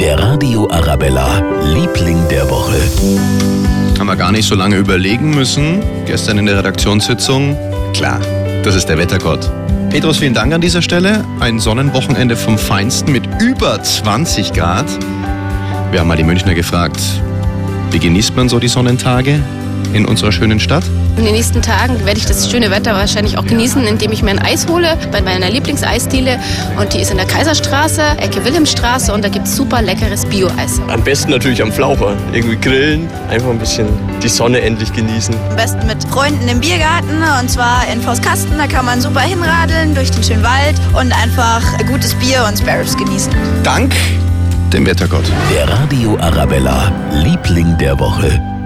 Der Radio Arabella, Liebling der Woche. Haben wir gar nicht so lange überlegen müssen. Gestern in der Redaktionssitzung. Klar, das ist der Wettergott. Petrus, vielen Dank an dieser Stelle. Ein Sonnenwochenende vom Feinsten mit über 20 Grad. Wir haben mal die Münchner gefragt, wie genießt man so die Sonnentage in unserer schönen Stadt? In den nächsten Tagen werde ich das schöne Wetter wahrscheinlich auch genießen, indem ich mir ein Eis hole bei meiner Lieblingseisdiele. Und die ist in der Kaiserstraße, Ecke Wilhelmstraße und da gibt es super leckeres Bio-Eis. Am besten natürlich am Flaucher. Irgendwie grillen, einfach ein bisschen die Sonne endlich genießen. Am besten mit Freunden im Biergarten und zwar in Forstkasten. Da kann man super hinradeln durch den schönen Wald und einfach gutes Bier und Sparrows genießen. Dank dem Wettergott. Der Radio Arabella, Liebling der Woche.